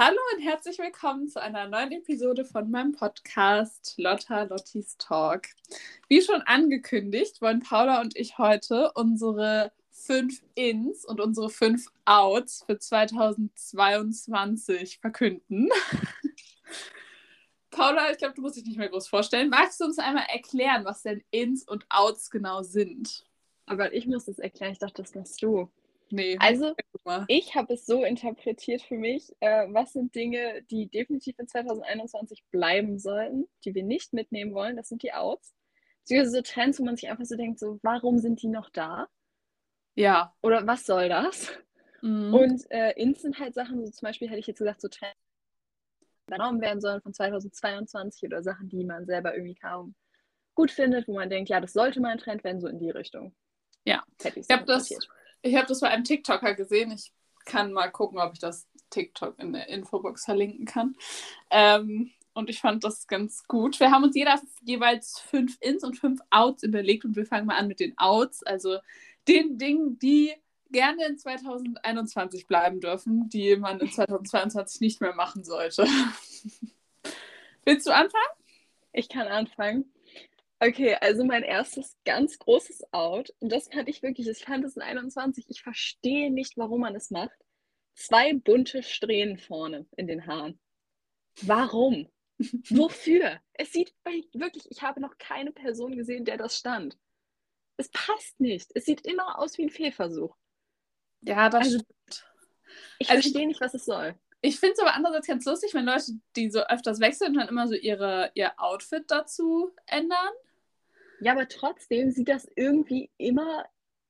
Hallo und herzlich willkommen zu einer neuen Episode von meinem Podcast Lotta Lottis Talk. Wie schon angekündigt, wollen Paula und ich heute unsere fünf Ins und unsere fünf Outs für 2022 verkünden. Paula, ich glaube, du musst dich nicht mehr groß vorstellen. Magst du uns einmal erklären, was denn Ins und Outs genau sind? Gott, ich muss das erklären. Ich dachte, das machst du. Nee. Also, ich habe es so interpretiert für mich, äh, was sind Dinge, die definitiv in 2021 bleiben sollten, die wir nicht mitnehmen wollen, das sind die Outs. Beziehungsweise so Trends, wo man sich einfach so denkt, so, warum sind die noch da? Ja. Oder was soll das? Mhm. Und äh, Ins sind halt Sachen, so zum Beispiel hätte ich jetzt gesagt, so Trends, die übernommen werden sollen von 2022 oder Sachen, die man selber irgendwie kaum gut findet, wo man denkt, ja, das sollte mal ein Trend werden, so in die Richtung. Ja. Ich habe das, ich hab das bei einem TikToker gesehen. Ich kann mal gucken, ob ich das TikTok in der Infobox verlinken kann. Ähm, und ich fand das ganz gut. Wir haben uns jeder jeweils fünf Ins und fünf Outs überlegt und wir fangen mal an mit den Outs, also den Dingen, die gerne in 2021 bleiben dürfen, die man in 2022 nicht mehr machen sollte. Willst du anfangen? Ich kann anfangen. Okay, also mein erstes ganz großes Out, und das fand ich wirklich, ich fand es in 21, ich verstehe nicht, warum man es macht. Zwei bunte Strähnen vorne in den Haaren. Warum? Wofür? Es sieht wirklich, ich habe noch keine Person gesehen, der das stand. Es passt nicht. Es sieht immer aus wie ein Fehlversuch. Ja, das Also, stimmt. Ich Also verstehe nicht, was es soll. Ich finde es aber andererseits ganz lustig, wenn Leute, die so öfters wechseln, dann immer so ihre, ihr Outfit dazu ändern. Ja, aber trotzdem sieht das irgendwie immer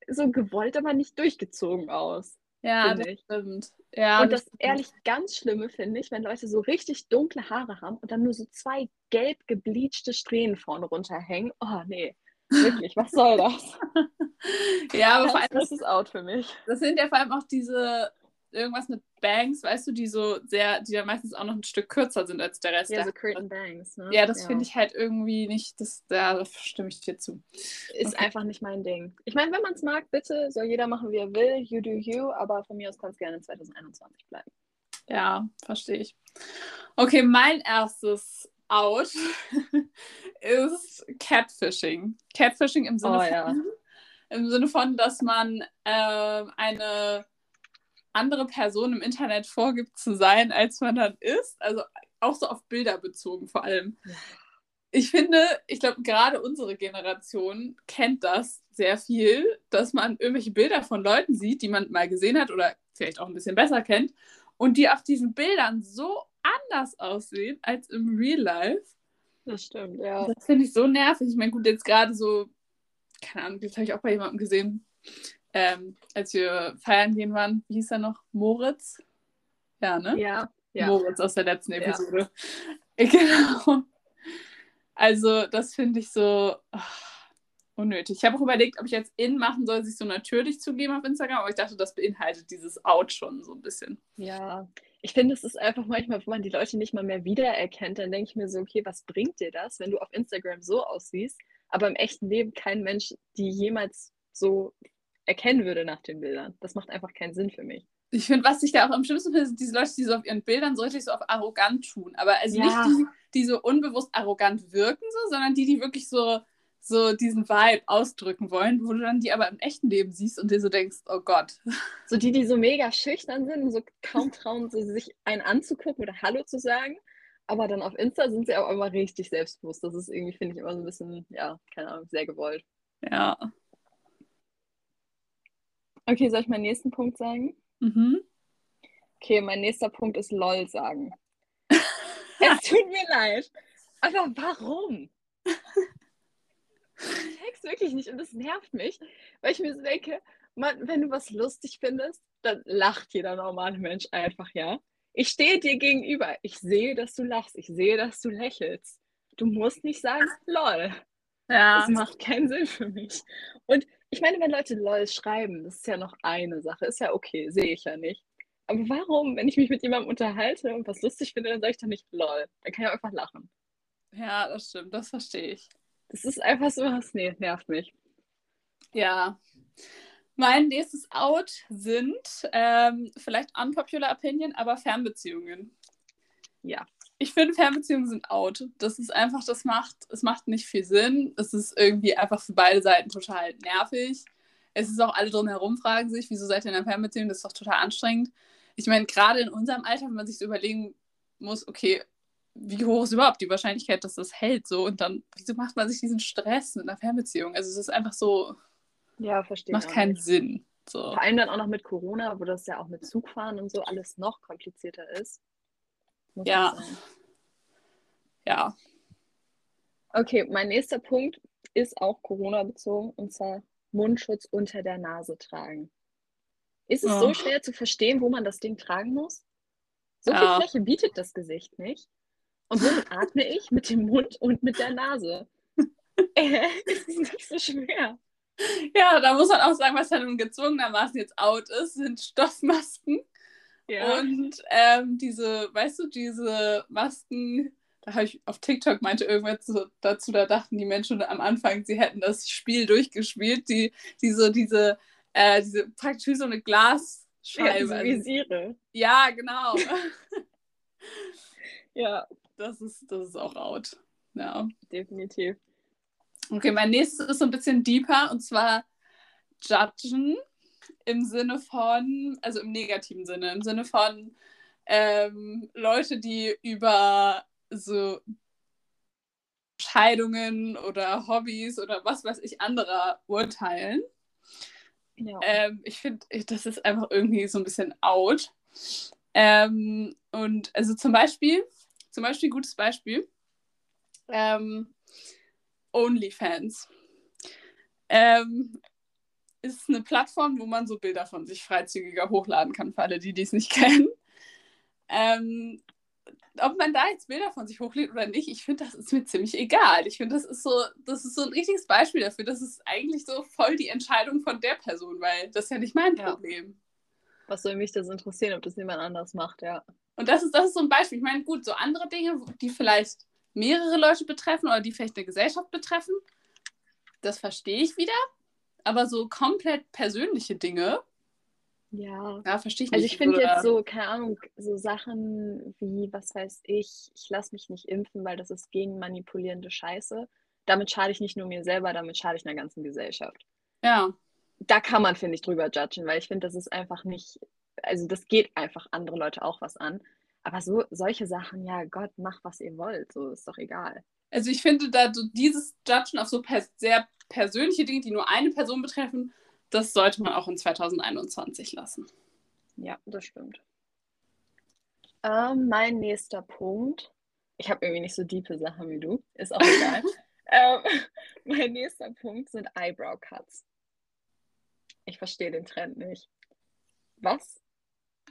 so gewollt, aber nicht durchgezogen aus. Ja, das ich. stimmt. Ja, Und das stimmt. ehrlich ganz Schlimme finde ich, wenn Leute so richtig dunkle Haare haben und dann nur so zwei gelb gebleachte Strähnen vorne runterhängen. Oh nee, wirklich, was soll das? Ja, aber vor Ganz allem, das, großes Out für mich. das sind ja vor allem auch diese irgendwas mit Bangs, weißt du, die so sehr, die ja meistens auch noch ein Stück kürzer sind als der Rest. Ja, der so. Curtain Bangs. Ne? Ja, das finde ich halt irgendwie nicht, das, ja, da stimme ich dir zu. Ist Okay. einfach nicht mein Ding. Ich meine, wenn man es mag, bitte, soll jeder machen, wie er will. You do you, aber von mir aus kann es gerne 2021 bleiben. Ja, verstehe ich. Okay, mein erstes Out ist Catfishing. Catfishing im Sinne Oh, von, ja. im Sinne von, dass man ähm, eine andere Person im Internet vorgibt zu sein, als man dann ist. Also auch so auf Bilder bezogen vor allem. Ich finde, ich glaube, gerade unsere Generation kennt das sehr viel, dass man irgendwelche Bilder von Leuten sieht, die man mal gesehen hat oder vielleicht auch ein bisschen besser kennt und die auf diesen Bildern so anders aussehen als im Real Life. Das stimmt, ja. Das finde ich so nervig. Ich meine, gut, jetzt gerade so, keine Ahnung, das habe ich auch bei jemandem gesehen, ähm, als wir feiern gehen waren. Wie hieß er noch? Moritz? Ja, ne? Ja, ja. Moritz aus der letzten Ja. Episode. Genau. Also, das finde ich so ach, unnötig. Ich habe auch überlegt, ob ich jetzt in machen soll, sich so natürlich zugeben auf Instagram, aber ich dachte, das beinhaltet dieses Out schon so ein bisschen. Ja, ich finde, es ist einfach manchmal, wenn man die Leute nicht mal mehr wiedererkennt, dann denke ich mir so, okay, was bringt dir das, wenn du auf Instagram so aussiehst, aber im echten Leben kein Mensch die jemals so erkennen würde nach den Bildern. Das macht einfach keinen Sinn für mich. Ich finde, was ich da auch am schlimmsten finde, sind diese Leute, die so auf ihren Bildern so richtig so auf arrogant tun. Aber also Ja. nicht die, die so unbewusst arrogant wirken, so, sondern die, die wirklich so, so diesen Vibe ausdrücken wollen, wo du dann die aber im echten Leben siehst und dir so denkst, oh Gott. So die, die so mega schüchtern sind und so kaum trauen, so sich einen anzugucken oder Hallo zu sagen. Aber dann auf Insta sind sie auch immer richtig selbstbewusst. Das ist irgendwie, finde ich, immer so ein bisschen, ja, keine Ahnung, sehr gewollt. Ja. Okay, soll ich meinen nächsten Punkt sagen? Mhm. Okay, mein nächster Punkt ist LOL sagen. es tut mir leid. Aber warum? Ich check's wirklich nicht und das nervt mich, weil ich mir so denke, man, wenn du was lustig findest, dann lacht jeder normale Mensch einfach, ja. Ich stehe dir gegenüber. Ich sehe, dass du lachst. Ich sehe, dass du lächelst. Du musst nicht sagen, lol. Ja. Das macht keinen Sinn für mich. Und ich meine, wenn Leute LOL schreiben, das ist ja noch eine Sache. Ist ja okay, sehe ich ja nicht. Aber warum, wenn ich mich mit jemandem unterhalte und was lustig finde, dann sage ich doch nicht LOL. Dann kann ich auch einfach lachen. ja, das stimmt, das verstehe ich. Das ist einfach so was, nee, nervt mich. Ja. Mein nächstes Out sind ähm, vielleicht unpopular Opinion, aber Fernbeziehungen. ja. Ich finde, Fernbeziehungen sind out. Das ist einfach, das macht, es macht nicht viel Sinn. Es ist irgendwie einfach für beide Seiten total nervig. Es ist auch alle drumherum fragen sich, wieso seid ihr in einer Fernbeziehung? Das ist doch total anstrengend. Ich meine, gerade in unserem Alter, wenn man sich so überlegen muss, okay, wie hoch ist überhaupt die Wahrscheinlichkeit, dass das hält so und dann, wieso macht man sich diesen Stress mit einer Fernbeziehung? Also es ist einfach so, Ja, verstehe. macht keinen nicht. Sinn. So. Vor allem dann auch noch mit Corona, wo das ja auch mit Zugfahren und so alles noch komplizierter ist. Ja. Ja. Okay, mein nächster Punkt ist auch Corona-bezogen und zwar Mundschutz unter der Nase tragen. Ist es Oh. so schwer zu verstehen, wo man das Ding tragen muss? So viel Ja. Fläche bietet das Gesicht nicht. Und womit atme ich? Mit dem Mund und mit der Nase. Äh, ist nicht so schwer. Ja, da muss man auch sagen, was dann gezwungenermaßen jetzt out ist, sind Stoffmasken. Ja. Und ähm, diese, weißt du, diese Masken, da habe ich auf TikTok meinte irgendwas so dazu, da dachten die Menschen am Anfang, sie hätten das Spiel durchgespielt, die, die so diese, äh, diese praktisch wie so eine ja, Glasscheibe. diese Also, Visiere. ja, genau. Ja, Das ist, das ist auch out. Ja. definitiv. Okay, mein nächstes ist so ein bisschen deeper und zwar judgen im Sinne von, also im negativen Sinne, im Sinne von ähm, Leute, die über so Scheidungen oder Hobbys oder was weiß ich anderer urteilen. Ja. Ähm, ich finde, das ist einfach irgendwie so ein bisschen out. Ähm, und also zum Beispiel, zum Beispiel, gutes Beispiel, ähm, OnlyFans. Ähm, ist eine Plattform, wo man so Bilder von sich freizügiger hochladen kann, für alle, die dies nicht kennen. Ähm, ob man da jetzt Bilder von sich hochlädt oder nicht, ich finde, das ist mir ziemlich egal. Ich finde, das ist so, das ist so ein richtiges Beispiel dafür. Das ist eigentlich so voll die Entscheidung von der Person, weil das ist ja nicht mein Ja. Problem. Was soll mich das interessieren, ob das jemand anders macht, ja. Und das ist, das ist so ein Beispiel. Ich meine, gut, so andere Dinge, die vielleicht mehrere Leute betreffen oder die vielleicht eine Gesellschaft betreffen, das verstehe ich wieder. Aber so komplett persönliche Dinge, Ja. ja, verstehe ich Also nicht. ich finde jetzt so, keine Ahnung, so Sachen wie, was weiß ich, ich lasse mich nicht impfen, weil das ist gegen manipulierende Scheiße. Damit schade ich nicht nur mir selber, damit schade ich einer ganzen Gesellschaft. Ja, Da kann man, finde ich, drüber judgen, weil ich finde, das ist einfach nicht, also das geht einfach andere Leute auch was an. Aber so solche Sachen, ja Gott, mach was ihr wollt, so ist doch egal. Also ich finde da so dieses Judgen auf so pers sehr persönliche Dinge, die nur eine Person betreffen, das sollte man auch in 2021 lassen. Ja, das stimmt. Ähm, mein nächster Punkt. Ich habe irgendwie nicht so diepe Sachen wie du. Ist auch egal. ähm, mein nächster Punkt sind Eyebrow Cuts. Ich verstehe den Trend nicht. Was?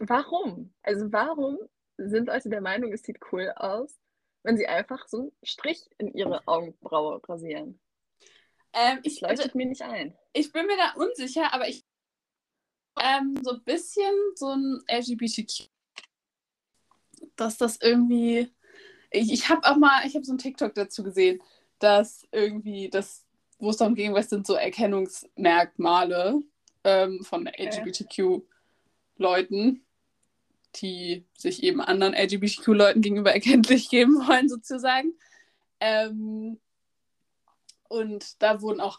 Warum? Also warum sind Leute der Meinung, es sieht cool aus, wenn sie einfach so einen Strich in ihre Augenbraue rasieren? Ähm, Das ich, also, leuchtet mir nicht ein. ich bin mir da unsicher, aber ich ähm, so ein bisschen so ein LGBTQ, dass das irgendwie. Ich, ich habe auch mal, ich habe so ein TikTok dazu gesehen, dass irgendwie das, wo es darum ging, was sind so Erkennungsmerkmale ähm, von LGBTQ-Leuten, die sich eben anderen LGBTQ-Leuten gegenüber erkenntlich geben wollen, sozusagen. Ähm, und da wurden auch.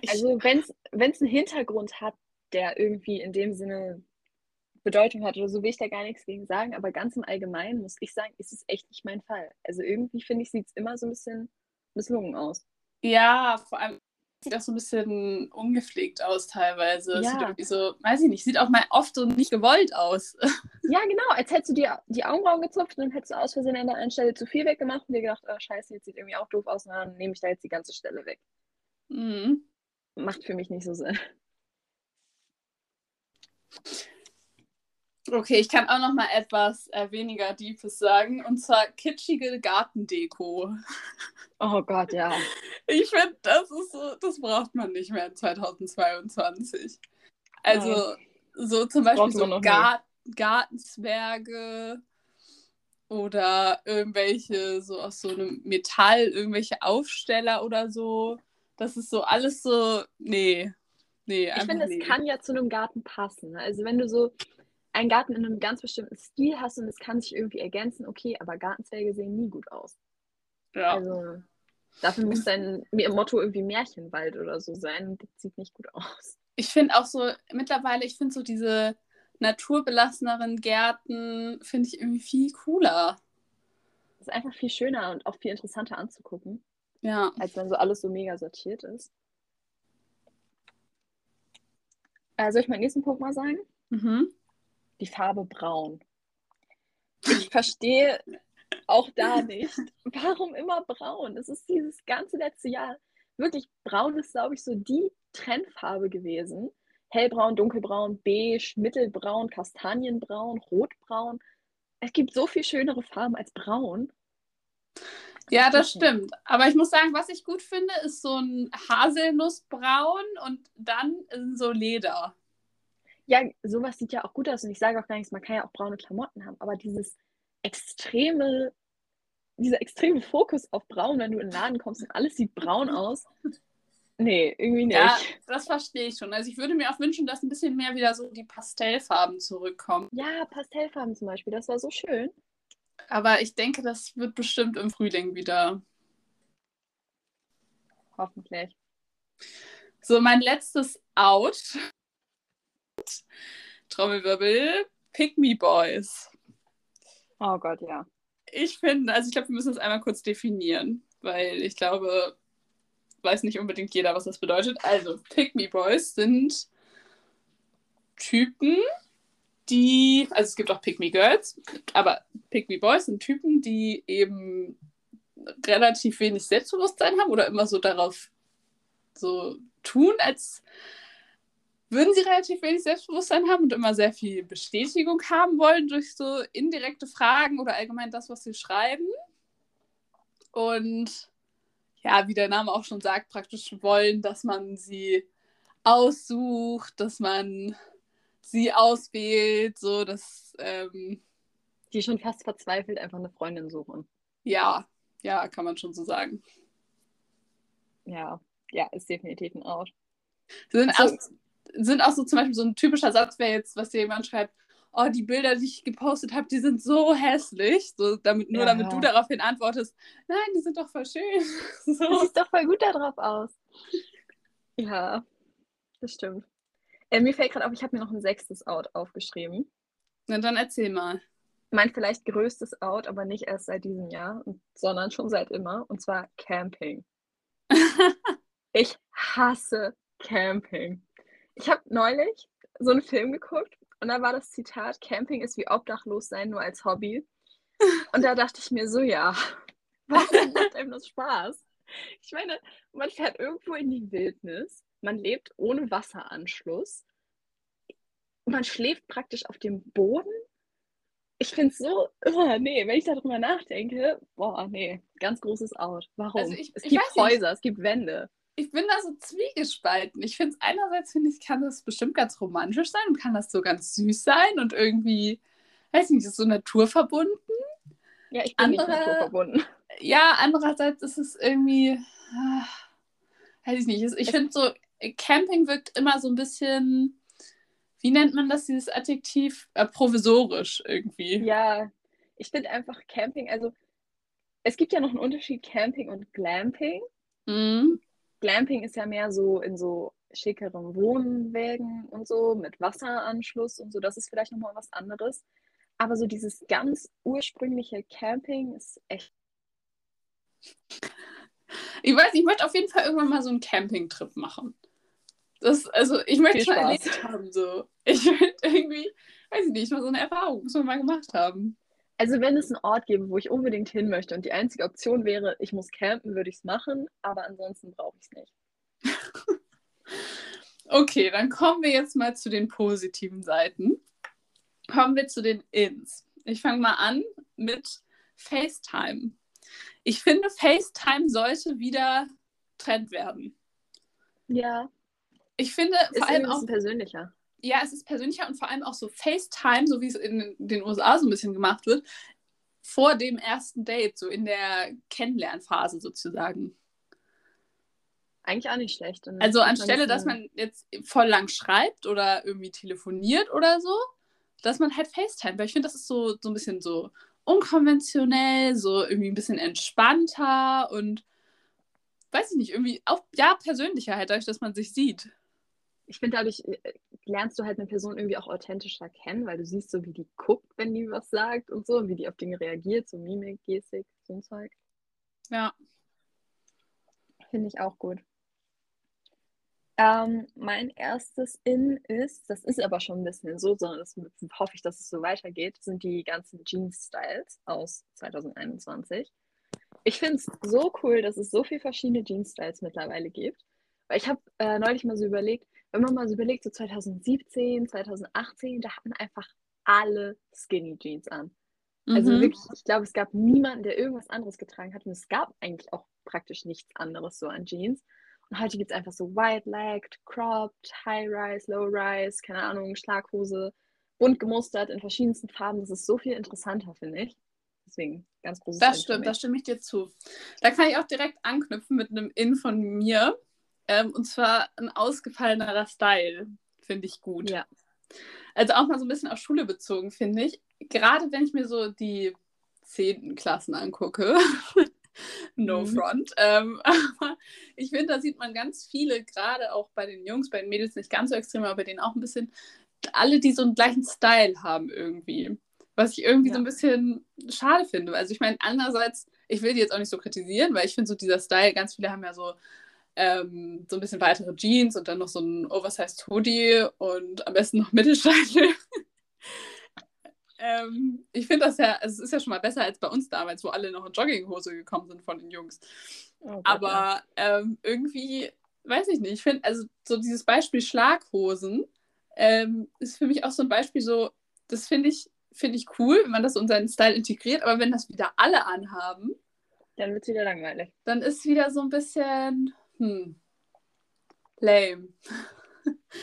Ich, Also wenn es einen Hintergrund hat, der irgendwie in dem Sinne Bedeutung hat oder so, will ich da gar nichts gegen sagen, aber ganz im Allgemeinen muss ich sagen, ist es echt nicht mein Fall. Also irgendwie finde ich, sieht es immer so ein bisschen misslungen aus. Ja, vor allem sieht das so ein bisschen ungepflegt aus teilweise. Es Sieht Ja. irgendwie so, weiß ich nicht, sieht auch mal oft so nicht gewollt aus. Ja, genau, als hättest du dir die Augenbrauen gezupft und dann hättest du aus Versehen an der einen Stelle zu viel weggemacht und dir gedacht, oh scheiße, jetzt sieht irgendwie auch doof aus, und dann nehme ich da jetzt die ganze Stelle weg. Mhm. Macht für mich nicht so Sinn. Okay, ich kann auch noch mal etwas äh, weniger Deepes sagen, und zwar kitschige Gartendeko. Oh Gott, ja. Ich finde, das ist so, das braucht man nicht mehr in 2022. Also so zum Beispiel so. Gar Gartenzwerge oder irgendwelche so aus so einem Metall, irgendwelche Aufsteller oder so. Das ist so alles so, nee, nee, Ich finde, nee. es kann ja zu einem Garten passen. Also wenn du so, einen Garten in einem ganz bestimmten Stil hast und es kann sich irgendwie ergänzen, okay, aber Gartenzwerge sehen nie gut aus. Ja. Also dafür muss dein Motto irgendwie Märchenwald oder so sein. Das sieht nicht gut aus. Ich finde auch so, mittlerweile, ich finde so diese naturbelasseneren Gärten, finde ich irgendwie viel cooler. Das ist einfach viel schöner und auch viel interessanter anzugucken, Ja. als wenn so alles so mega sortiert ist. Soll ich meinen nächsten Punkt mal sagen? Mhm. Die Farbe braun. Ich verstehe auch da nicht, warum immer braun. Es ist dieses ganze letzte Jahr wirklich braun ist, glaube ich, so die Trendfarbe gewesen. Hellbraun, dunkelbraun, beige, mittelbraun, kastanienbraun, rotbraun. Es gibt so viel schönere Farben als braun. Ja, das stimmt. Aber ich muss sagen, was ich gut finde, ist so ein Haselnussbraun und dann so Leder. Ja, sowas sieht ja auch gut aus und ich sage auch gar nichts, man kann ja auch braune Klamotten haben, aber dieses extreme, dieser extreme Fokus auf braun, wenn du in den Laden kommst und alles sieht braun aus. Nee, irgendwie nicht. Ja, das verstehe ich schon. Also ich würde mir auch wünschen, dass ein bisschen mehr wieder so die Pastellfarben zurückkommen. Ja, Pastellfarben zum Beispiel, das war so schön. Aber ich denke, das wird bestimmt im Frühling wieder. Hoffentlich. So, mein letztes Out. Trommelwirbel. Pick Me Boys. Oh Gott, ja. Ich finde, also ich glaube, wir müssen das einmal kurz definieren, weil ich glaube, weiß nicht unbedingt jeder, was das bedeutet. Also, Pick Me Boys sind Typen, die, also es gibt auch Pick Me Girls, aber Pick Me Boys sind Typen, die eben relativ wenig Selbstbewusstsein haben oder immer so darauf so tun, als würden sie relativ wenig Selbstbewusstsein haben und immer sehr viel Bestätigung haben wollen durch so indirekte Fragen oder allgemein das, was sie schreiben. Und ja, wie der Name auch schon sagt, praktisch wollen, dass man sie aussucht, dass man sie auswählt, so dass, ähm, Die schon fast verzweifelt einfach eine Freundin suchen. ja, ja, kann man schon so sagen. Ja, ja, ist definitiv ein Out. Sind, Also- auch, sind auch so zum Beispiel so ein typischer Satz, wäre jetzt, was dir jemand schreibt, oh, die Bilder, die ich gepostet habe, die sind so hässlich. So, damit, nur Ja. damit du daraufhin antwortest, nein, die sind doch voll schön. Du so. siehst doch voll gut da drauf aus. Ja, das stimmt. Äh, mir fällt gerade auf, ich habe mir noch ein sechstes Out aufgeschrieben. Na dann erzähl mal. Mein vielleicht größtes Out, aber nicht erst seit diesem Jahr, sondern schon seit immer, und zwar Camping. Ich hasse Camping. Ich habe neulich so einen Film geguckt und da war das Zitat, Camping ist wie obdachlos sein, nur als Hobby. Und da dachte ich mir so, ja, warum macht einem das Spaß? Ich meine, man fährt irgendwo in die Wildnis, man lebt ohne Wasseranschluss, man schläft praktisch auf dem Boden. Ich finde es so, oh, nee, wenn ich darüber nachdenke, boah, nee, ganz großes Out. Warum? Also ich- es ich gibt weiß nicht. Häuser, es gibt Wände. Ich bin da so zwiegespalten. Ich finde es einerseits, finde ich, kann das bestimmt ganz romantisch sein und kann das so ganz süß sein und irgendwie, weiß nicht, ist so naturverbunden. Ja, ich bin nicht Andere- naturverbunden. Ja, andererseits ist es irgendwie, ah, weiß ich nicht, ich finde so, Camping wirkt immer so ein bisschen, wie nennt man das, dieses Adjektiv? Äh, provisorisch irgendwie. Ja, ich finde einfach Camping, also es gibt ja noch einen Unterschied Camping und Glamping. Mhm. Glamping ist ja mehr so in so schickeren Wohnwägen und so mit Wasseranschluss und so. Das ist vielleicht nochmal was anderes. Aber so dieses ganz ursprüngliche Camping ist echt. Ich weiß, ich möchte auf jeden Fall irgendwann mal so einen Campingtrip machen. Das, also, ich möchte es mal erlebt haben, so. Ich möchte irgendwie, weiß ich nicht, mal so eine Erfahrung, muss man mal gemacht haben. Also, wenn es einen Ort gäbe, wo ich unbedingt hin möchte und die einzige Option wäre, ich muss campen, würde ich es machen. Aber ansonsten brauche ich es nicht. Okay, dann kommen wir jetzt mal zu den positiven Seiten. Kommen wir zu den Ins. Ich fange mal an mit FaceTime. Ich finde, FaceTime sollte wieder Trend werden. Ja, Ich finde ist vor allem irgendwie ein auch, persönlicher. Ja, es ist persönlicher und vor allem auch so FaceTime, so wie es in den USA so ein bisschen gemacht wird, vor dem ersten Date, so in der Kennenlernphase sozusagen. Eigentlich auch nicht schlecht. Also anstelle, dass man jetzt voll lang schreibt oder irgendwie telefoniert oder so, dass man halt FaceTime, weil ich finde, das ist so, so ein bisschen so unkonventionell, so irgendwie ein bisschen entspannter und weiß ich nicht, irgendwie auch, ja, persönlicher halt, dadurch, dass man sich sieht. Ich finde, dadurch lernst du halt eine Person irgendwie auch authentischer kennen, weil du siehst so, wie die guckt, wenn die was sagt und so, und wie die auf Dinge reagiert, so Mimik, Gestik, so ein Zeug. Ja. Finde ich auch gut. Ähm, mein erstes In ist, das ist aber schon ein bisschen so, sondern das hoffe ich, dass es so weitergeht, sind die ganzen Jeans-Styles aus 2021. Ich finde es so cool, dass es so viele verschiedene Jeans-Styles mittlerweile gibt. Weil ich habe äh, neulich mal so überlegt, wenn man mal so überlegt, so 2017, 2018, da hatten einfach alle Skinny Jeans an. Also Mhm. wirklich, ich glaube, es gab niemanden, der irgendwas anderes getragen hat. Und es gab eigentlich auch praktisch nichts anderes so an Jeans. Und heute gibt es einfach so Wide-Legged, Cropped, High-Rise, Low-Rise, keine Ahnung, Schlaghose, bunt gemustert in verschiedensten Farben. Das ist so viel interessanter, finde ich. Deswegen ganz großes Das stimmt, da stimme ich dir zu. Da kann ich auch direkt anknüpfen mit einem In von mir. Ähm, und zwar ein ausgefallenerer Style, finde ich gut. Ja. Also auch mal so ein bisschen auf Schule bezogen, finde ich. Gerade wenn ich mir so die zehnten Klassen angucke. no Mhm. front. Ähm, aber ich finde, da sieht man ganz viele, gerade auch bei den Jungs, bei den Mädels nicht ganz so extrem, aber bei denen auch ein bisschen, alle, die so einen gleichen Style haben irgendwie. Was ich irgendwie so Ja. ein bisschen schade finde. Also ich meine, andererseits, ich will die jetzt auch nicht so kritisieren, weil ich finde so dieser Style, ganz viele haben ja so ähm, so ein bisschen weitere Jeans und dann noch so ein Oversized Hoodie und am besten noch Mittelscheitel. ähm, ich finde das ja, also es ist ja schon mal besser als bei uns damals, wo alle noch in Jogginghose gekommen sind von den Jungs. Oh. Aber ähm, irgendwie, weiß ich nicht, ich finde, also so dieses Beispiel Schlaghosen ähm, ist für mich auch so ein Beispiel so, das finde ich, finde ich cool, wenn man das in seinen Style integriert, aber wenn das wieder alle anhaben, Dann wird es wieder langweilig. dann ist wieder so ein bisschen, hm, lame.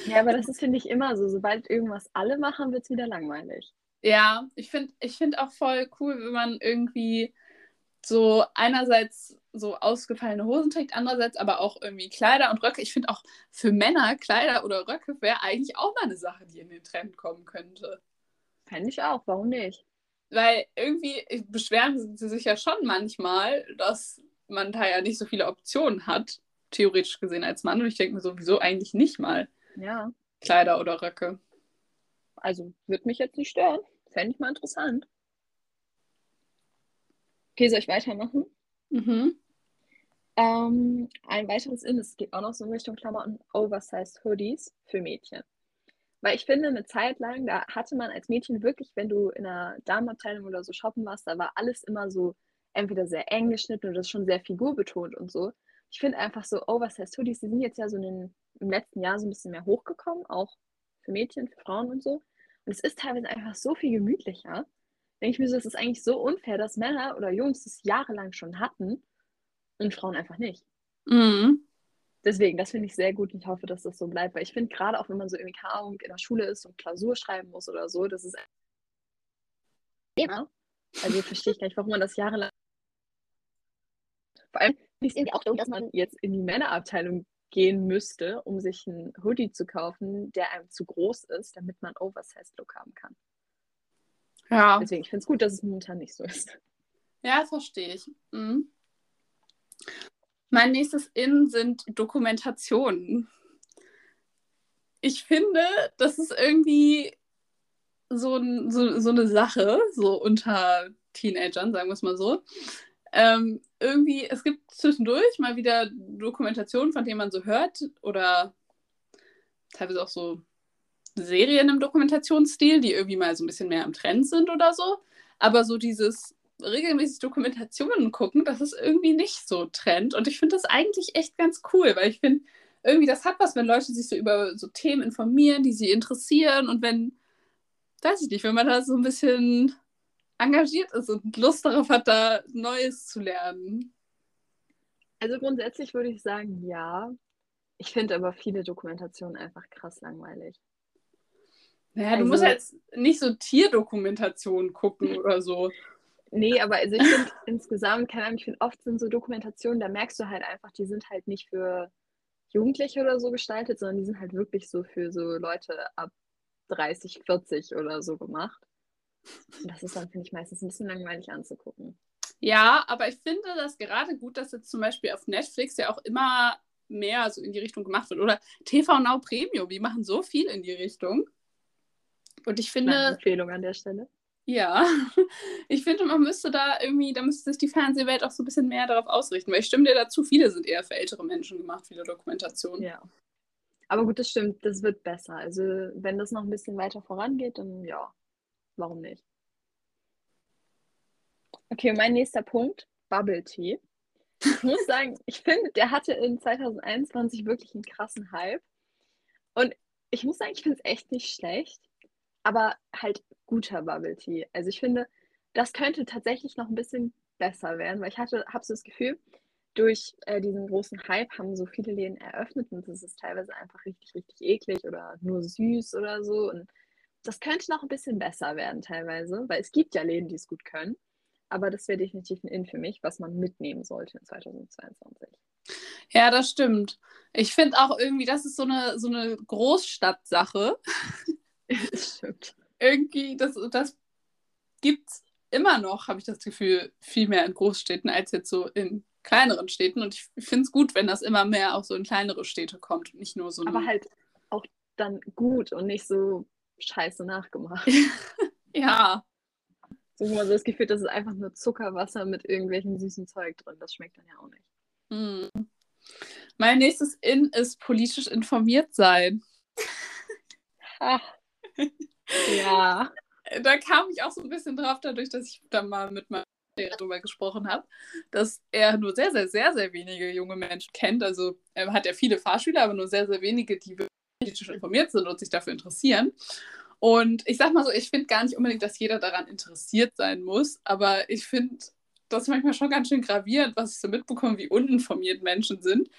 Ja, aber das ist, finde ich, immer so. Sobald irgendwas alle machen, wird es wieder langweilig. Ja, ich finde ich find auch voll cool, wenn man irgendwie so einerseits so ausgefallene Hosen trägt, andererseits aber auch irgendwie Kleider und Röcke. Ich finde auch für Männer Kleider oder Röcke wäre eigentlich auch mal eine Sache, die in den Trend kommen könnte. Fände ich auch. Warum nicht? Weil irgendwie beschweren sie sich ja schon manchmal, dass man da ja nicht so viele Optionen hat, theoretisch gesehen als Mann. Und ich denke mir sowieso eigentlich nicht mal Ja. Kleider oder Röcke. Also, würde mich jetzt nicht stören. Fände ich mal interessant. Okay, soll ich weitermachen? Mhm. Ähm, ein weiteres In, es geht auch noch so in Richtung Klamotten, Oversized Hoodies für Mädchen. Weil ich finde, eine Zeit lang, da hatte man als Mädchen wirklich, wenn du in einer Damenabteilung oder so shoppen warst, da war alles immer so entweder sehr eng geschnitten oder schon sehr figurbetont und so. Ich finde einfach so Oversized Hoodies, die sind jetzt ja so den, im letzten Jahr so ein bisschen mehr hochgekommen, auch für Mädchen, für Frauen und so. Und es ist teilweise einfach so viel gemütlicher. Denke ich mir so, es ist eigentlich so unfair, dass Männer oder Jungs das jahrelang schon hatten und Frauen einfach nicht. Mhm. Deswegen, das finde ich sehr gut und ich hoffe, dass das so bleibt, weil ich finde, gerade auch wenn man so irgendwie in der Schule ist und Klausur schreiben muss oder so, das ist ja. Also verstehe ich gar nicht, warum man das jahrelang. Vor allem es irgendwie auch dumm, dass man jetzt in die Männerabteilung gehen müsste, um sich einen Hoodie zu kaufen, der einem zu groß ist, damit man Oversized-Look haben kann. Ja. Deswegen, ich finde es gut, dass es momentan nicht so ist. Ja, das verstehe ich. Mhm. Mein nächstes In sind Dokumentationen. Ich finde, das ist irgendwie so, so, so eine Sache, so unter Teenagern, sagen wir es mal so. Ähm, irgendwie, es gibt zwischendurch mal wieder Dokumentationen, von denen man so hört, oder teilweise auch so Serien im Dokumentationsstil, die irgendwie mal so ein bisschen mehr im Trend sind oder so. Aber so dieses regelmäßig Dokumentationen gucken, das ist irgendwie nicht so Trend. Und ich finde das eigentlich echt ganz cool, weil ich finde, irgendwie das hat was, wenn Leute sich so über so Themen informieren, die sie interessieren und wenn, weiß ich nicht, wenn man da so ein bisschen engagiert ist und Lust darauf hat, da Neues zu lernen. Also grundsätzlich würde ich sagen, ja. Ich finde aber viele Dokumentationen einfach krass langweilig. Naja, du Also- musst jetzt nicht so Tierdokumentationen gucken oder so. Nee, aber also ich finde insgesamt, keine Ahnung, ich finde oft sind so Dokumentationen, da merkst du halt einfach, die sind halt nicht für Jugendliche oder so gestaltet, sondern die sind halt wirklich so für so Leute ab 30, 40 oder so gemacht. Und das ist dann, finde ich, meistens ein bisschen langweilig anzugucken. Ja, aber ich finde das gerade gut, dass jetzt zum Beispiel auf Netflix ja auch immer mehr so in die Richtung gemacht wird. Oder TV Now Premium, die machen so viel in die Richtung. Und ich finde. Kleine Empfehlung an der Stelle. Ja, ich finde, man müsste da irgendwie, da müsste sich die Fernsehwelt auch so ein bisschen mehr darauf ausrichten, weil ich stimme dir dazu, viele sind eher für ältere Menschen gemacht, viele Dokumentationen. Ja. Aber gut, das stimmt, das wird besser. Also, wenn das noch ein bisschen weiter vorangeht, dann ja, warum nicht? Okay, mein nächster Punkt, Bubble Tea. Ich muss sagen, ich finde, der hatte in 2021 wirklich einen krassen Hype. Und ich muss sagen, ich finde es echt nicht schlecht, aber halt guter Bubble Tea. Also ich finde, das könnte tatsächlich noch ein bisschen besser werden, weil ich hatte, habe so das Gefühl, durch äh, diesen großen Hype haben so viele Läden eröffnet und es ist teilweise einfach richtig, richtig eklig oder nur süß oder so. Und das könnte noch ein bisschen besser werden teilweise, weil es gibt ja Läden, die es gut können. Aber das wäre definitiv ein In für mich, was man mitnehmen sollte in 2022. Ja, das stimmt. Ich finde auch irgendwie, das ist so eine, so eine Großstadtsache. das stimmt. irgendwie, das, das gibt es immer noch, habe ich das Gefühl, viel mehr in Großstädten als jetzt so in kleineren Städten. Und ich finde es gut, wenn das immer mehr auch so in kleinere Städte kommt und nicht nur so. Aber halt auch dann gut und nicht so scheiße nachgemacht. ja. So man so das Gefühl, das ist einfach nur Zuckerwasser mit irgendwelchen süßen Zeug drin. Das schmeckt dann ja auch nicht. Hm. Mein nächstes In ist politisch informiert sein. Ja. Da kam ich auch so ein bisschen drauf, dadurch, dass ich da mal mit meinem Lehrer darüber gesprochen habe, dass er nur sehr, sehr, sehr, sehr wenige junge Menschen kennt. Also er hat ja viele Fahrschüler, aber nur sehr, sehr wenige, die politisch informiert sind und sich dafür interessieren. Und ich sag mal so, ich finde gar nicht unbedingt, dass jeder daran interessiert sein muss, aber ich finde das manchmal schon ganz schön gravierend, was ich so mitbekomme, wie uninformiert Menschen sind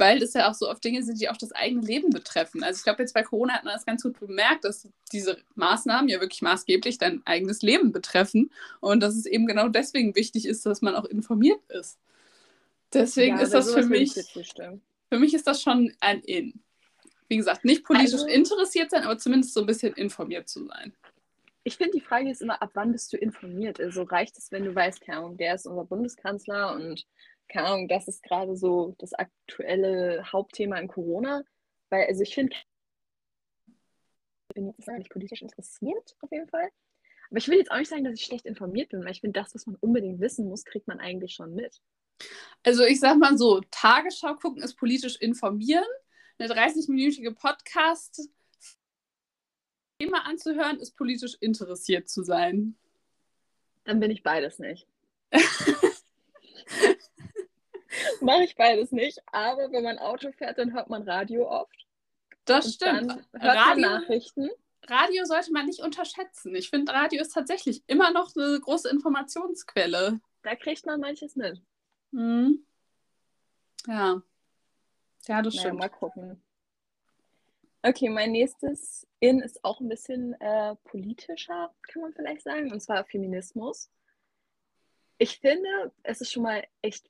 weil das ja auch so oft Dinge sind, die auch das eigene Leben betreffen. Also ich glaube, jetzt bei Corona hat man das ganz gut bemerkt, dass diese Maßnahmen ja wirklich maßgeblich dein eigenes Leben betreffen und dass es eben genau deswegen wichtig ist, dass man auch informiert ist. Deswegen ja, ist das für mich, für mich ist das schon ein In. Wie gesagt, nicht politisch also, interessiert sein, aber zumindest so ein bisschen informiert zu sein. Ich finde, die Frage ist immer, ab wann bist du informiert? Also reicht es, wenn du weißt, keine Ahnung, der ist unser Bundeskanzler und keine Ahnung, das ist gerade so das aktuelle Hauptthema in Corona. Weil, also ich finde, ich bin jetzt nicht politisch interessiert, auf jeden Fall. Aber ich will jetzt auch nicht sagen, dass ich schlecht informiert bin, weil ich finde, das, was man unbedingt wissen muss, kriegt man eigentlich schon mit. Also ich sag mal so, Tagesschau gucken ist politisch informieren. Eine 30-minütige Podcast Thema anzuhören, ist politisch interessiert zu sein. Dann bin ich beides nicht. Mache ich beides nicht. Aber wenn man Auto fährt, dann hört man Radio oft. Das Und stimmt. hört Radio, man Nachrichten. Radio sollte man nicht unterschätzen. Ich finde, Radio ist tatsächlich immer noch eine große Informationsquelle. Da kriegt man manches mit. Mhm. Ja. Ja, das naja, stimmt. Mal gucken. Okay, mein nächstes In ist auch ein bisschen äh, politischer, kann man vielleicht sagen, und zwar Feminismus. Ich finde, es ist schon mal echt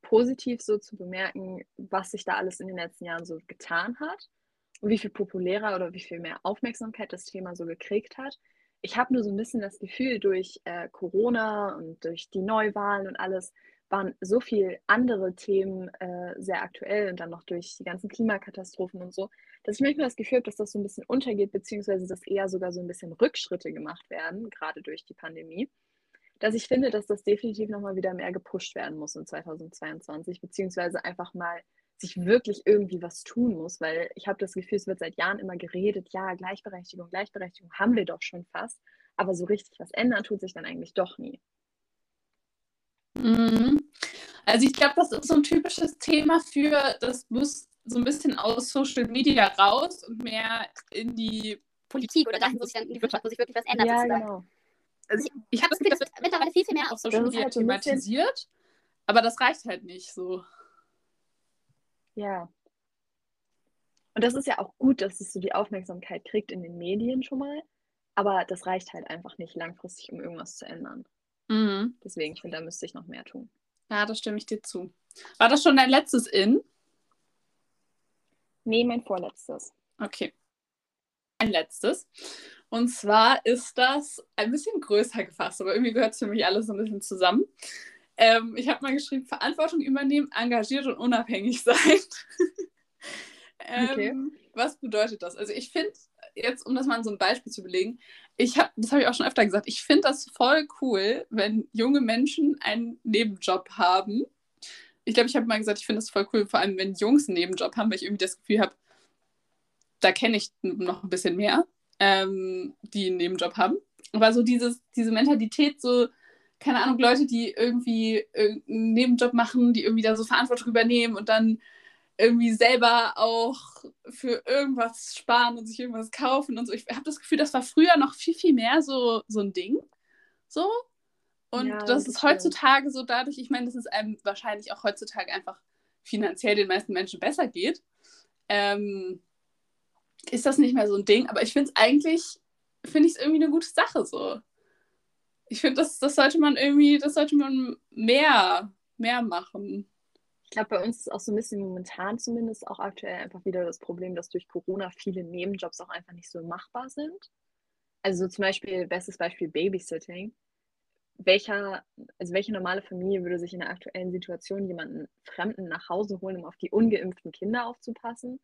positiv so zu bemerken, was sich da alles in den letzten Jahren so getan hat und wie viel populärer oder wie viel mehr Aufmerksamkeit das Thema so gekriegt hat. Ich habe nur so ein bisschen das Gefühl, durch äh, Corona und durch die Neuwahlen und alles waren so viele andere Themen äh, sehr aktuell und dann noch durch die ganzen Klimakatastrophen und so, dass ich manchmal das Gefühl habe, dass das so ein bisschen untergeht, beziehungsweise dass eher sogar so ein bisschen Rückschritte gemacht werden, gerade durch die Pandemie dass ich finde, dass das definitiv nochmal wieder mehr gepusht werden muss in 2022, beziehungsweise einfach mal sich wirklich irgendwie was tun muss, weil ich habe das Gefühl, es wird seit Jahren immer geredet, ja, Gleichberechtigung, Gleichberechtigung haben wir doch schon fast, aber so richtig was ändern tut sich dann eigentlich doch nie. Mhm. Also ich glaube, das ist so ein typisches Thema für, das muss so ein bisschen aus Social Media raus und mehr in die Politik oder dahin, wo sich dann in die Wirtschaft, wo sich wirklich was ändert. Ja, sozusagen. genau also ich, ich habe das Gefühl, das wird mittlerweile viel, viel mehr auf Social Media halt so thematisiert, aber das reicht halt nicht so. Ja. Und das ist ja auch gut, dass es so die Aufmerksamkeit kriegt in den Medien schon mal, aber das reicht halt einfach nicht langfristig, um irgendwas zu ändern. Mhm. Deswegen, ich finde, da müsste ich noch mehr tun. Ja, da stimme ich dir zu. War das schon dein letztes In? Nee, mein vorletztes. Okay. ein letztes. Und zwar ist das ein bisschen größer gefasst, aber irgendwie gehört es für mich alles so ein bisschen zusammen. Ähm, ich habe mal geschrieben, Verantwortung übernehmen, engagiert und unabhängig sein. ähm, okay. Was bedeutet das? Also ich finde, jetzt, um das mal so ein Beispiel zu belegen, ich habe, das habe ich auch schon öfter gesagt, ich finde das voll cool, wenn junge Menschen einen Nebenjob haben. Ich glaube, ich habe mal gesagt, ich finde das voll cool, vor allem wenn Jungs einen Nebenjob haben, weil ich irgendwie das Gefühl habe, da kenne ich noch ein bisschen mehr, ähm, die einen Nebenjob haben. Aber so dieses, diese Mentalität, so, keine Ahnung, Leute, die irgendwie einen Nebenjob machen, die irgendwie da so Verantwortung übernehmen und dann irgendwie selber auch für irgendwas sparen und sich irgendwas kaufen und so. Ich habe das Gefühl, das war früher noch viel, viel mehr so, so ein Ding. So. Und ja, das, ist heutzutage so dadurch, ich meine, dass es einem wahrscheinlich auch heutzutage einfach finanziell den meisten Menschen besser geht, ähm, ist das nicht mehr so ein Ding. Aber ich finde es eigentlich, finde ich es irgendwie eine gute Sache so. Ich finde, das, das sollte man irgendwie, das sollte man mehr, mehr machen. Ich glaube, bei uns ist auch so ein bisschen momentan zumindest auch aktuell einfach wieder das Problem, dass durch Corona viele Nebenjobs auch einfach nicht so machbar sind. Also zum Beispiel, bestes Beispiel Babysitting. Welcher, also welche normale Familie würde sich in der aktuellen Situation jemanden Fremden nach Hause holen, um auf die ungeimpften Kinder aufzupassen?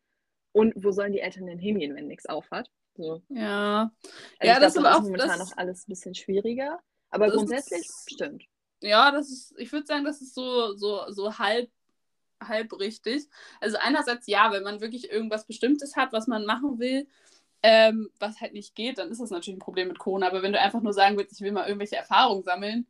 Und wo sollen die Eltern denn hingehen, wenn nichts aufhat? So. Ja. Also ja, das, glaub, das ist momentan das, noch alles ein bisschen schwieriger. Aber grundsätzlich ist, stimmt. Ja, das ist, ich würde sagen, das ist so, so, so halb halb richtig. Also einerseits ja, wenn man wirklich irgendwas Bestimmtes hat, was man machen will, ähm, was halt nicht geht, dann ist das natürlich ein Problem mit Corona. Aber wenn du einfach nur sagen willst, ich will mal irgendwelche Erfahrungen sammeln,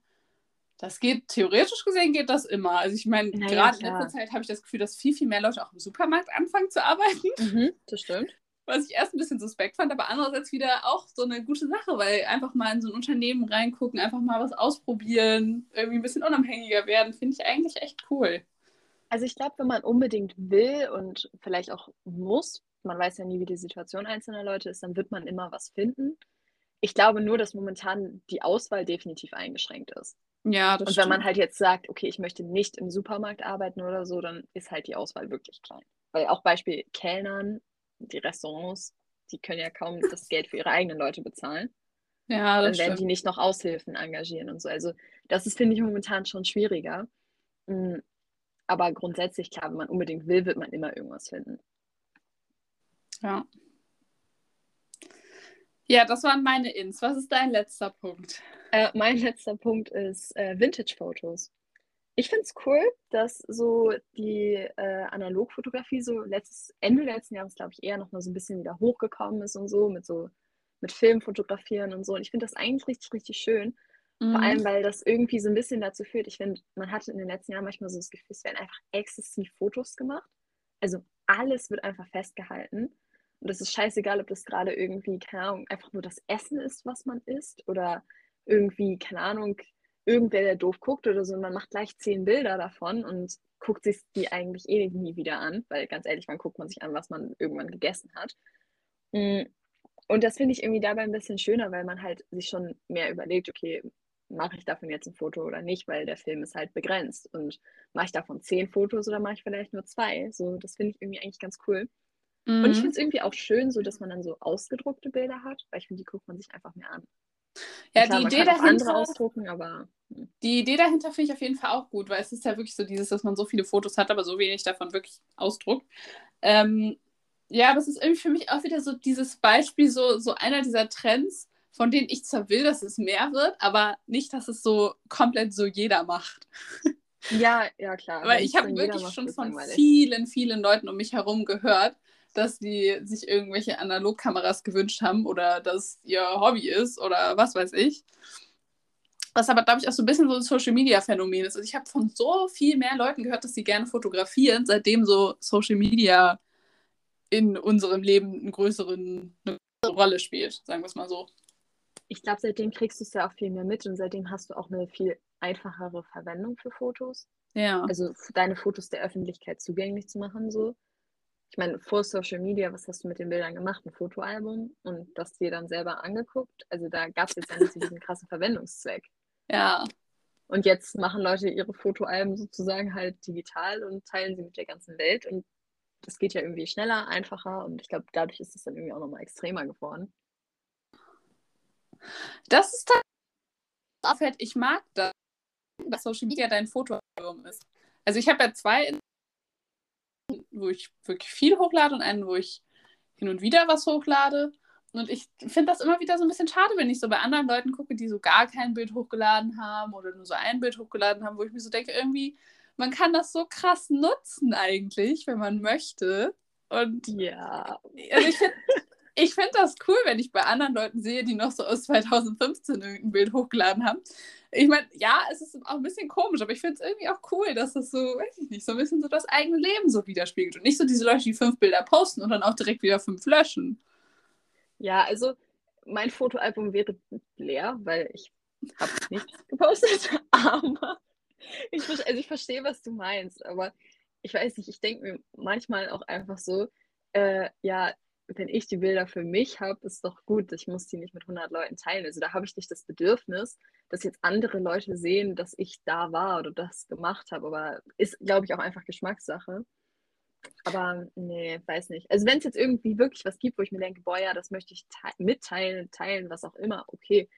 das geht, theoretisch gesehen geht das immer. Also ich meine, naja, gerade in letzter Zeit habe ich das Gefühl, dass viel, viel mehr Leute auch im Supermarkt anfangen zu arbeiten. Mhm, das stimmt. Was ich erst ein bisschen suspekt fand, aber andererseits wieder auch so eine gute Sache, weil einfach mal in so ein Unternehmen reingucken, einfach mal was ausprobieren, irgendwie ein bisschen unabhängiger werden, finde ich eigentlich echt cool. Also ich glaube, wenn man unbedingt will und vielleicht auch muss, man weiß ja nie, wie die Situation einzelner Leute ist, dann wird man immer was finden. Ich glaube nur, dass momentan die Auswahl definitiv eingeschränkt ist. Ja, das Und wenn man halt jetzt sagt, okay, ich möchte nicht im Supermarkt arbeiten oder so, dann ist halt die Auswahl wirklich klein. Weil auch Beispiel Kellnern, die Restaurants, die können ja kaum das Geld für ihre eigenen Leute bezahlen. Ja, das Dann werden stimmt. die nicht noch Aushilfen engagieren und so. Also das ist, finde ich, momentan schon schwieriger. Aber grundsätzlich, klar, wenn man unbedingt will, wird man immer irgendwas finden. Ja. Ja, das waren meine Ins. Was ist dein letzter Punkt? Äh, mein letzter Punkt ist äh, Vintage-Fotos. Ich finde es cool, dass so die äh, Analogfotografie so letztes, Ende letzten Jahres, glaube ich, eher noch mal so ein bisschen wieder hochgekommen ist und so, mit so mit Filmfotografieren und so. Und ich finde das eigentlich richtig, richtig schön. Mhm. Vor allem, weil das irgendwie so ein bisschen dazu führt, ich finde, man hatte in den letzten Jahren manchmal so das Gefühl, es werden einfach exzessiv Fotos gemacht. Also alles wird einfach festgehalten. Und es ist scheißegal, ob das gerade irgendwie, keine Ahnung, einfach nur das Essen ist, was man isst oder irgendwie, keine Ahnung, irgendwer, der doof guckt oder so. Und man macht gleich zehn Bilder davon und guckt sich die eigentlich eh nie wieder an, weil ganz ehrlich, wann guckt man sich an, was man irgendwann gegessen hat. Mm. Und das finde ich irgendwie dabei ein bisschen schöner, weil man halt sich schon mehr überlegt, okay, mache ich davon jetzt ein Foto oder nicht, weil der Film ist halt begrenzt. Und mache ich davon zehn Fotos oder mache ich vielleicht nur zwei? So, das finde ich irgendwie eigentlich ganz cool. Mhm. Und ich mhm. finde es irgendwie auch schön, so dass man dann so ausgedruckte Bilder hat, weil ich finde, die guckt man sich einfach mehr an. Ja, klar, die Idee dahinter. Andere ausdrucken, aber. Hm. Die Idee dahinter finde ich auf jeden Fall auch gut, weil es ist ja wirklich so dieses, dass man so viele Fotos hat, aber so wenig davon wirklich ausdruckt. Ähm, ja, aber es ist irgendwie für mich auch wieder so dieses Beispiel, so, so einer dieser Trends, von denen ich zwar will, dass es mehr wird, aber nicht, dass es so komplett so jeder macht. Ja, ja, klar. Weil ich habe wirklich schon von vielen, vielen Leuten um mich herum gehört, dass die sich irgendwelche Analogkameras gewünscht haben oder dass ihr Hobby ist oder was weiß ich. Was aber, glaube ich, auch so ein bisschen so ein Social-Media-Phänomen ist. Also ich habe von so viel mehr Leuten gehört, dass sie gerne fotografieren, seitdem so Social Media in unserem Leben einen größeren, eine größere Rolle spielt, sagen wir es mal so ich glaube, seitdem kriegst du es ja auch viel mehr mit und seitdem hast du auch eine viel einfachere Verwendung für Fotos. Ja. Also deine Fotos der Öffentlichkeit zugänglich zu machen, so. Ich meine, vor Social Media, was hast du mit den Bildern gemacht? Ein Fotoalbum und das dir dann selber angeguckt. Also da gab es jetzt nicht diesen krassen Verwendungszweck. Ja. Und jetzt machen Leute ihre Fotoalben sozusagen halt digital und teilen sie mit der ganzen Welt. Und das geht ja irgendwie schneller, einfacher und ich glaube, dadurch ist es dann irgendwie auch nochmal extremer geworden. Das ist auffällt, ich mag das, dass Social Media dein Fotoalbum ist. Also ich habe ja zwei, wo ich wirklich viel hochlade und einen, wo ich hin und wieder was hochlade. Und ich finde das immer wieder so ein bisschen schade, wenn ich so bei anderen Leuten gucke, die so gar kein Bild hochgeladen haben oder nur so ein Bild hochgeladen haben, wo ich mir so denke, irgendwie, man kann das so krass nutzen eigentlich, wenn man möchte. Und ja. Also ich finde ich find das cool, wenn ich bei anderen Leuten sehe, die noch so aus 2015 irgendein Bild hochgeladen haben. Ich meine, ja, es ist auch ein bisschen komisch, aber ich finde es irgendwie auch cool, dass das so, weiß ich nicht, so ein bisschen so das eigene Leben so widerspiegelt. Und nicht so diese Leute, die fünf Bilder posten und dann auch direkt wieder fünf löschen. Ja, also mein Fotoalbum wäre leer, weil ich habe nichts gepostet. Aber ich, also ich verstehe, was du meinst. Aber ich weiß nicht, ich denke mir manchmal auch einfach so, äh, ja, wenn ich die Bilder für mich habe, ist doch gut. Ich muss die nicht mit 100 Leuten teilen. Also da habe ich nicht das Bedürfnis, dass jetzt andere Leute sehen, dass ich da war oder das gemacht habe. Aber ist, glaube ich, auch einfach Geschmackssache. Aber nee, weiß nicht. Also wenn es jetzt irgendwie wirklich was gibt, wo ich mir denke, boah, ja, das möchte ich mitteilen, teilen, was auch immer, okay.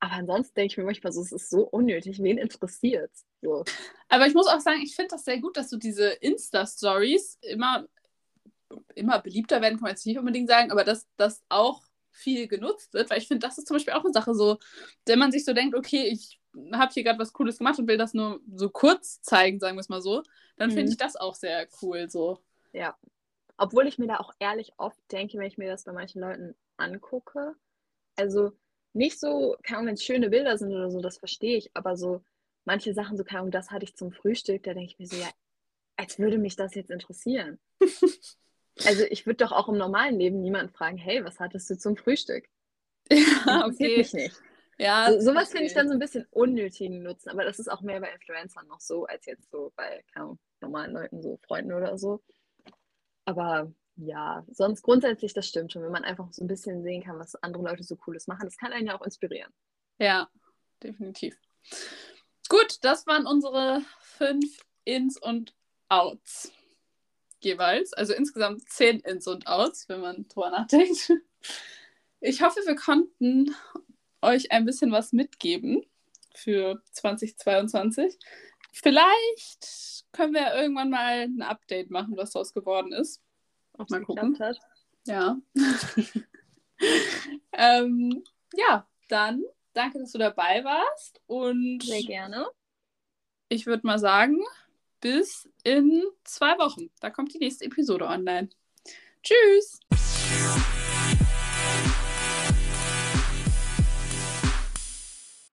Aber ansonsten denke ich mir manchmal so, es ist so unnötig. Wen interessiert so. Aber ich muss auch sagen, ich finde das sehr gut, dass du diese Insta-Stories immer, immer beliebter werden, kann man jetzt nicht unbedingt sagen, aber dass das auch viel genutzt wird, weil ich finde, das ist zum Beispiel auch eine Sache so, wenn man sich so denkt, okay, ich habe hier gerade was Cooles gemacht und will das nur so kurz zeigen, sagen wir es mal so, dann mhm. finde ich das auch sehr cool so. Ja. Obwohl ich mir da auch ehrlich oft denke, wenn ich mir das bei manchen Leuten angucke, also nicht so, keine Ahnung, wenn es schöne Bilder sind oder so, das verstehe ich, aber so manche Sachen, so keine Ahnung, das hatte ich zum Frühstück, da denke ich mir so, ja, als würde mich das jetzt interessieren. also ich würde doch auch im normalen Leben niemanden fragen, hey, was hattest du zum Frühstück? Ja, okay. mich nicht. Ja, so, sowas finde ich dann so ein bisschen unnötigen Nutzen, aber das ist auch mehr bei Influencern noch so, als jetzt so bei keine normalen Leuten, so Freunden oder so. Aber ja, sonst grundsätzlich, das stimmt schon, wenn man einfach so ein bisschen sehen kann, was andere Leute so Cooles machen, das kann einen ja auch inspirieren. Ja, definitiv. Gut, das waren unsere fünf Ins und Outs jeweils. Also insgesamt zehn Ins und Outs, wenn man drüber nachdenkt. Ich hoffe, wir konnten euch ein bisschen was mitgeben für 2022. Vielleicht können wir irgendwann mal ein Update machen, was daraus geworden ist. Auch mal gucken. Hat. Ja. ähm, ja, dann danke, dass du dabei warst. Und Sehr gerne. Ich würde mal sagen, bis in zwei Wochen. Da kommt die nächste Episode online. Tschüss!